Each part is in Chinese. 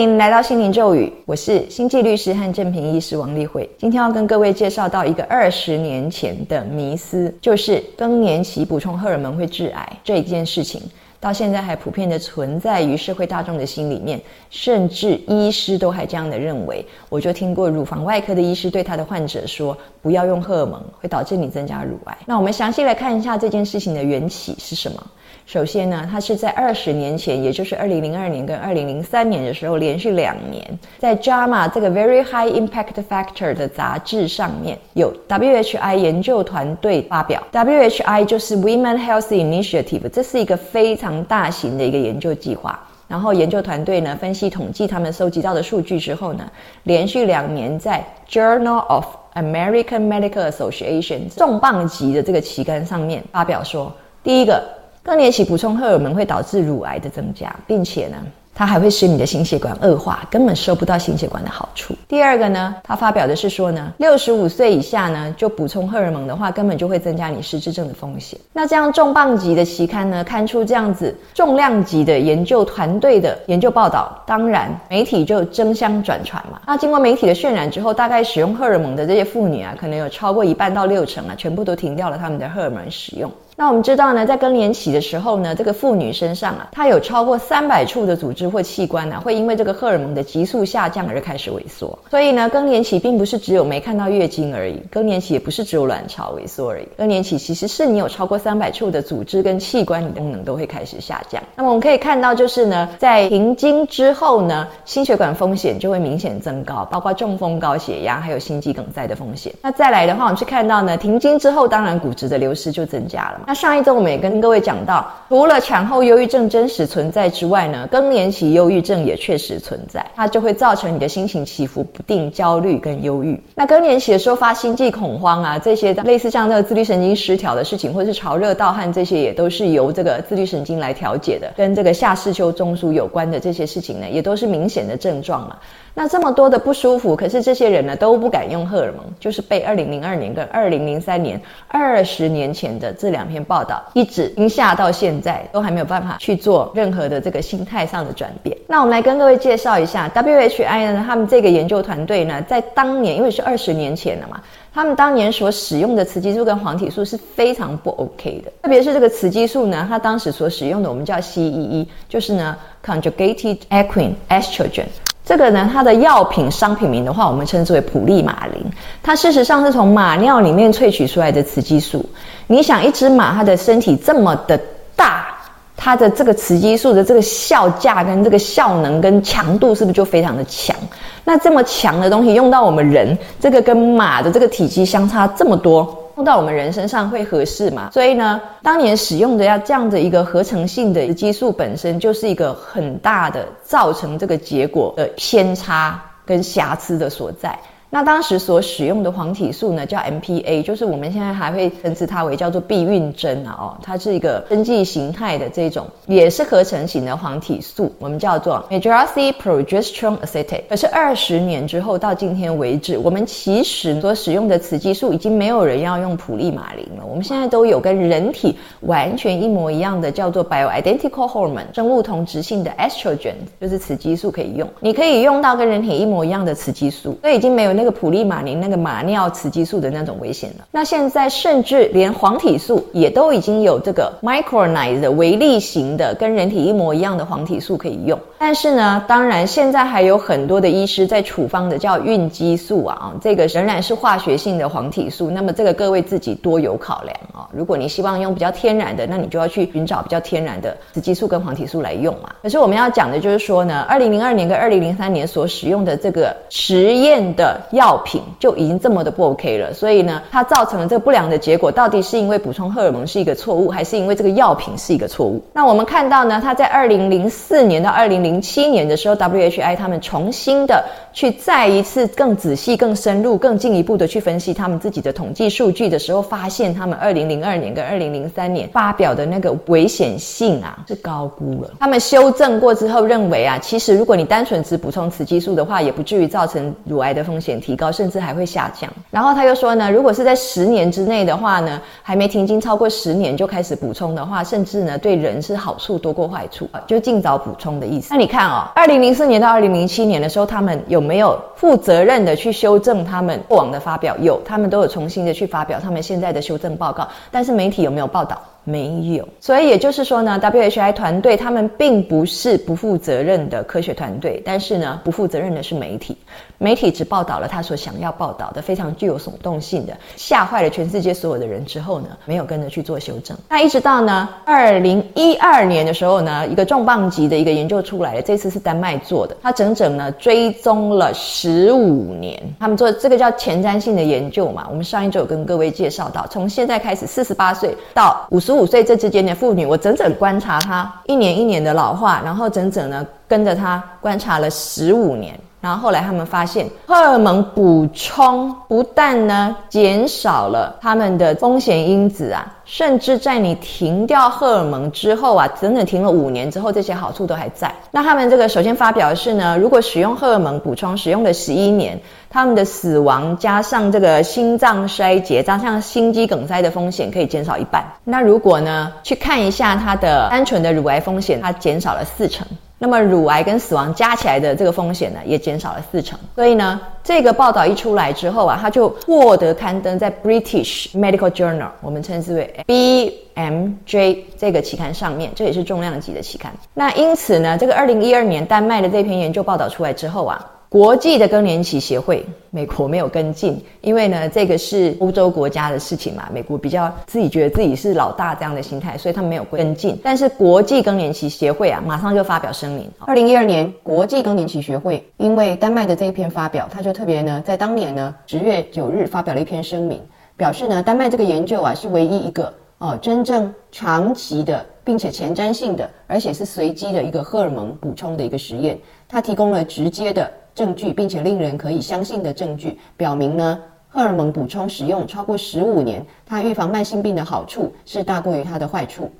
您来到心灵咒语，我是星际律师和正平医师王丽慧。今天要跟各位介绍到一个二十年前的迷思，就是更年期补充荷尔蒙会致癌这一件事情。到现在还普遍的存在于社会大众的心里面，甚至医师都还这样的认为。我就听过乳房外科的医师对他的患者说：“不要用荷尔蒙，会导致你增加乳癌。”那我们详细来看一下这件事情的缘起是什么。首先呢，它是在二十年前，也就是二零零二年跟二零零三年的时候，连续两年在《JAMA》这个 Very High Impact Factor 的杂志上面有 WHI 研究团队发表。WHI 就是 Women Health Initiative，这是一个非常大型的一个研究计划。然后研究团队呢分析统计他们收集到的数据之后呢，连续两年在 Journal of American Medical Association 重磅级的这个旗杆上面发表说，第一个。更年期补充荷尔蒙会导致乳癌的增加，并且呢。它还会使你的心血管恶化，根本收不到心血管的好处。第二个呢，他发表的是说呢，六十五岁以下呢，就补充荷尔蒙的话，根本就会增加你失智症的风险。那这样重磅级的期刊呢，刊出这样子重量级的研究团队的研究报道，当然媒体就争相转传嘛。那经过媒体的渲染之后，大概使用荷尔蒙的这些妇女啊，可能有超过一半到六成啊，全部都停掉了他们的荷尔蒙使用。那我们知道呢，在更年期的时候呢，这个妇女身上啊，它有超过三百处的组织或器官呢，会因为这个荷尔蒙的急速下降而开始萎缩。所以呢，更年期并不是只有没看到月经而已，更年期也不是只有卵巢萎缩而已。更年期其实是你有超过三百处的组织跟器官，你的功能都会开始下降。那么我们可以看到，就是呢，在停经之后呢，心血管风险就会明显增高，包括中风、高血压，还有心肌梗塞的风险。那再来的话，我们去看到呢，停经之后，当然骨质的流失就增加了嘛。那上一周我们也跟各位讲到，除了产后忧郁症真实存在之外呢，更年期忧郁症也确实存在，它就会造成你的心情起伏不定、焦虑跟忧郁。那更年期的时候发心悸、恐慌啊，这些类似像那个自律神经失调的事情，或者是潮热盗汗这些，也都是由这个自律神经来调节的，跟这个下视丘中枢有关的这些事情呢，也都是明显的症状嘛。那这么多的不舒服，可是这些人呢都不敢用荷尔蒙，就是被二零零二年跟二零零三年二十年前的这两篇报道一直影响到现在，都还没有办法去做任何的这个心态上的转变。那我们来跟各位介绍一下 WHI 呢，他们这个研究团队呢，在当年因为是二十年前了嘛，他们当年所使用的雌激素跟黄体素是非常不 OK 的，特别是这个雌激素呢，它当时所使用的我们叫 CEE，就是呢 Conjugated Equine Estrogen。这个呢，它的药品商品名的话，我们称之为普利马林。它事实上是从马尿里面萃取出来的雌激素。你想，一只马它的身体这么的大，它的这个雌激素的这个效价跟这个效能跟强度是不是就非常的强？那这么强的东西用到我们人，这个跟马的这个体积相差这么多。用到我们人身上会合适嘛？所以呢，当年使用的要这样的一个合成性的激素本身就是一个很大的造成这个结果的偏差跟瑕疵的所在。那当时所使用的黄体素呢，叫 MPA，就是我们现在还会称之它为叫做避孕针啊，哦，它是一个针剂形态的这种，也是合成型的黄体素，我们叫做 Majoracy Progesterone Acetate。可是二十年之后到今天为止，我们其实所使用的雌激素已经没有人要用普利马林了，我们现在都有跟人体完全一模一样的叫做 Bioidentical Hormone 生物同质性的 Estrogen，就是雌激素可以用，你可以用到跟人体一模一样的雌激素，所以已经没有。那个普利马林那个马尿雌激素的那种危险了。那现在甚至连黄体素也都已经有这个 micronized 微粒型的跟人体一模一样的黄体素可以用。但是呢，当然现在还有很多的医师在处方的叫孕激素啊，这个仍然是化学性的黄体素。那么这个各位自己多有考量啊。如果你希望用比较天然的，那你就要去寻找比较天然的雌激素跟黄体素来用嘛。可是我们要讲的就是说呢，二零零二年跟二零零三年所使用的这个实验的。药品就已经这么的不 OK 了，所以呢，它造成了这个不良的结果，到底是因为补充荷尔蒙是一个错误，还是因为这个药品是一个错误？那我们看到呢，它在二零零四年到二零零零七年的时候，WHI 他们重新的去再一次更仔细、更深入、更进一步的去分析他们自己的统计数据的时候，发现他们二零零二年跟二零零三年发表的那个危险性啊是高估了。他们修正过之后认为啊，其实如果你单纯只补充雌激素的话，也不至于造成乳癌的风险。提高甚至还会下降。然后他又说呢，如果是在十年之内的话呢，还没停经超过十年就开始补充的话，甚至呢对人是好处多过坏处，就尽早补充的意思。你看哦，二零零四年到二零零七年的时候，他们有没有负责任的去修正他们过往的发表？有，他们都有重新的去发表他们现在的修正报告。但是媒体有没有报道？没有，所以也就是说呢，WHI 团队他们并不是不负责任的科学团队，但是呢，不负责任的是媒体，媒体只报道了他所想要报道的，非常具有耸动性的，吓坏了全世界所有的人之后呢，没有跟着去做修正。那一直到呢，二零一二年的时候呢，一个重磅级的一个研究出来了，这次是丹麦做的，他整整呢追踪了十五年，他们做这个叫前瞻性的研究嘛，我们上一周有跟各位介绍到，从现在开始四十八岁到五十。五五岁这之间的妇女，我整整观察她一年一年的老化，然后整整呢跟着她观察了十五年。然后后来他们发现，荷尔蒙补充不但呢减少了他们的风险因子啊，甚至在你停掉荷尔蒙之后啊，整整停了五年之后，这些好处都还在。那他们这个首先发表的是呢，如果使用荷尔蒙补充使用了十一年，他们的死亡加上这个心脏衰竭加上心肌梗塞的风险可以减少一半。那如果呢去看一下它的单纯的乳癌风险，它减少了四成。那么乳癌跟死亡加起来的这个风险呢，也减少了四成。所以呢，这个报道一出来之后啊，它就获得刊登在 British Medical Journal，我们称之为 BMJ 这个期刊上面，这也是重量级的期刊。那因此呢，这个二零一二年丹麦的这篇研究报道出来之后啊。国际的更年期协会，美国没有跟进，因为呢，这个是欧洲国家的事情嘛，美国比较自己觉得自己是老大这样的心态，所以他们没有跟进。但是国际更年期协会啊，马上就发表声明。二零一二年，国际更年期学会因为丹麦的这一篇发表，他就特别呢，在当年呢十月九日发表了一篇声明，表示呢，丹麦这个研究啊是唯一一个哦真正长期的，并且前瞻性的，而且是随机的一个荷尔蒙补充的一个实验，它提供了直接的。证据，并且令人可以相信的证据，表明呢，荷尔蒙补充使用超过十五年，它预防慢性病的好处是大过于它的坏处，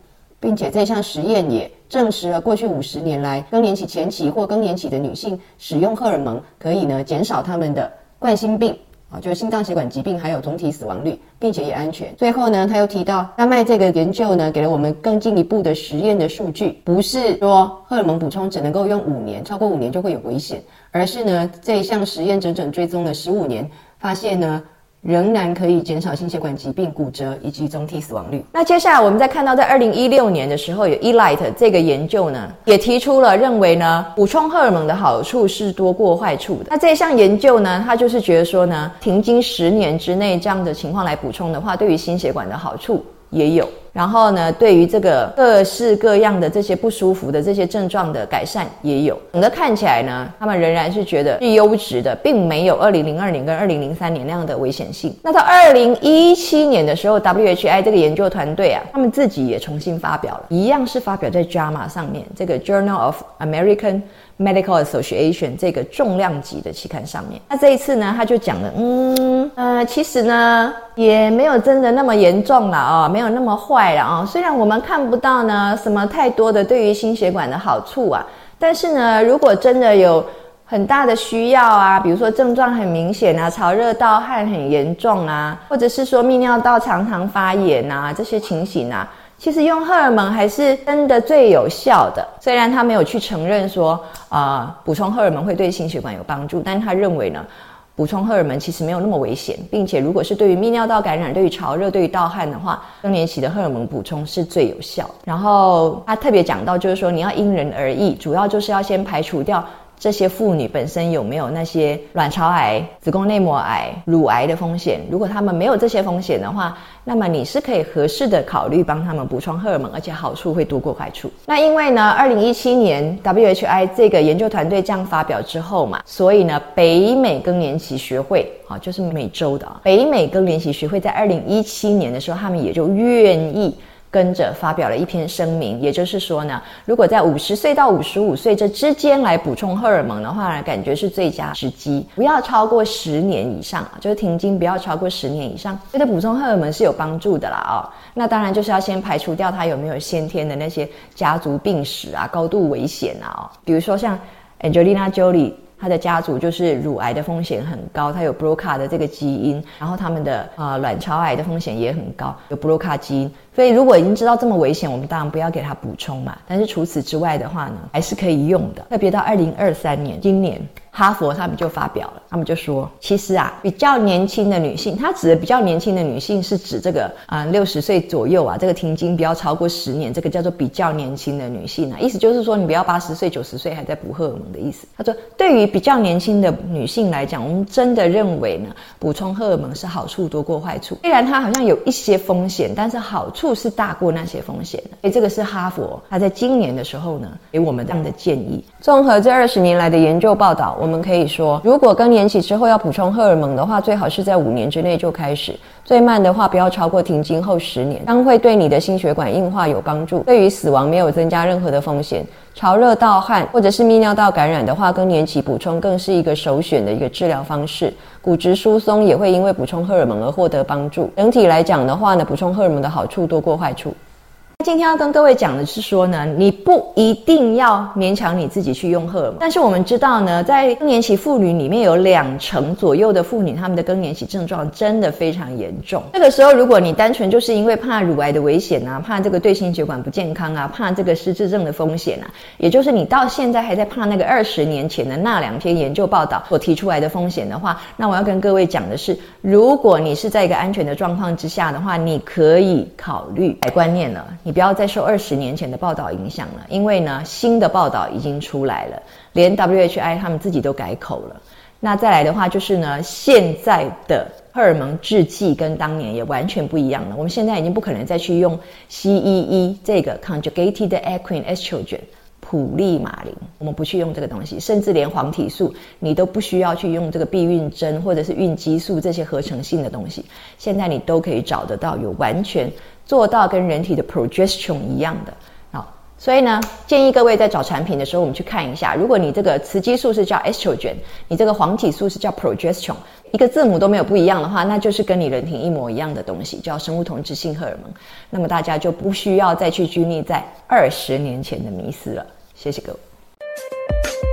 并且这项实验也证实了过去五十年来更年期前期或更年期的女性使用荷尔蒙可以呢减少他们的冠心病。啊，就是心脏血管疾病，还有总体死亡率，并且也安全。最后呢，他又提到丹麦这个研究呢，给了我们更进一步的实验的数据，不是说荷尔蒙补充只能够用五年，超过五年就会有危险，而是呢这一项实验整整追踪了十五年，发现呢。仍然可以减少心血管疾病、骨折以及总体死亡率。那接下来我们再看到，在二零一六年的时候，有 Elite 这个研究呢，也提出了认为呢，补充荷尔蒙的好处是多过坏处的。那这项研究呢，它就是觉得说呢，停经十年之内这样的情况来补充的话，对于心血管的好处。也有，然后呢，对于这个各式各样的这些不舒服的这些症状的改善也有。整个看起来呢，他们仍然是觉得是优质的，并没有二零零二年跟二零零三年那样的危险性。那到二零一七年的时候，WHI 这个研究团队啊，他们自己也重新发表了，一样是发表在 JAMA 上面，这个 Journal of American。Medical Association 这个重量级的期刊上面，那这一次呢，他就讲了，嗯呃，其实呢也没有真的那么严重了啊，没有那么坏了啊。虽然我们看不到呢什么太多的对于心血管的好处啊，但是呢，如果真的有很大的需要啊，比如说症状很明显啊，潮热盗汗很严重啊，或者是说泌尿道常常发炎啊，这些情形啊。其实用荷尔蒙还是真的最有效的，虽然他没有去承认说啊补充荷尔蒙会对心血管有帮助，但是他认为呢补充荷尔蒙其实没有那么危险，并且如果是对于泌尿道感染、对于潮热、对于盗汗的话，更年期的荷尔蒙补充是最有效。然后他特别讲到就是说你要因人而异，主要就是要先排除掉。这些妇女本身有没有那些卵巢癌、子宫内膜癌、乳癌的风险？如果她们没有这些风险的话，那么你是可以合适的考虑帮她们补充荷尔蒙，而且好处会多过坏处。那因为呢，二零一七年 WHI 这个研究团队这样发表之后嘛，所以呢，北美更年期学会啊，就是美洲的北美更年期学会在二零一七年的时候，他们也就愿意。跟着发表了一篇声明，也就是说呢，如果在五十岁到五十五岁这之间来补充荷尔蒙的话呢，感觉是最佳时机，不要超过十年以上，就是停经不要超过十年以上，觉得补充荷尔蒙是有帮助的啦哦。那当然就是要先排除掉他有没有先天的那些家族病史啊，高度危险啊哦，比如说像 Angelina Jolie。他的家族就是乳癌的风险很高，他有 BRCA 的这个基因，然后他们的啊卵巢癌的风险也很高，有 BRCA 基因。所以如果已经知道这么危险，我们当然不要给他补充嘛。但是除此之外的话呢，还是可以用的。特别到二零二三年，今年。哈佛他们就发表了，他们就说，其实啊，比较年轻的女性，她指的比较年轻的女性是指这个啊六十岁左右啊，这个停经不要超过十年，这个叫做比较年轻的女性啊，意思就是说你不要八十岁九十岁还在补荷尔蒙的意思。他说，对于比较年轻的女性来讲，我们真的认为呢，补充荷尔蒙是好处多过坏处。虽然它好像有一些风险，但是好处是大过那些风险的。所以这个是哈佛他在今年的时候呢给我们这样的建议。综合这二十年来的研究报道。我们可以说，如果更年期之后要补充荷尔蒙的话，最好是在五年之内就开始，最慢的话不要超过停经后十年，将会对你的心血管硬化有帮助，对于死亡没有增加任何的风险。潮热盗汗或者是泌尿道感染的话，更年期补充更是一个首选的一个治疗方式。骨质疏松也会因为补充荷尔蒙而获得帮助。整体来讲的话呢，补充荷尔蒙的好处多过坏处。今天要跟各位讲的是说呢，你不一定要勉强你自己去用荷尔蒙，但是我们知道呢，在更年期妇女里面有两成左右的妇女，她们的更年期症状真的非常严重。这个时候，如果你单纯就是因为怕乳癌的危险啊，怕这个对心血管不健康啊，怕这个失智症的风险啊，也就是你到现在还在怕那个二十年前的那两篇研究报道所提出来的风险的话，那我要跟各位讲的是，如果你是在一个安全的状况之下的话，你可以考虑改观念了。你不要再受二十年前的报道影响了，因为呢，新的报道已经出来了，连 WHI 他们自己都改口了。那再来的话，就是呢，现在的荷尔蒙制剂跟当年也完全不一样了。我们现在已经不可能再去用 CEE 这个 conjugated equine estrogen 普利马林，我们不去用这个东西，甚至连黄体素你都不需要去用这个避孕针或者是孕激素这些合成性的东西，现在你都可以找得到有完全。做到跟人体的 progesterone 一样的，好，所以呢，建议各位在找产品的时候，我们去看一下，如果你这个雌激素是叫 estrogen，你这个黄体素是叫 progesterone，一个字母都没有不一样的话，那就是跟你人体一模一样的东西，叫生物同质性荷尔蒙。那么大家就不需要再去拘泥在二十年前的迷思了。谢谢各位。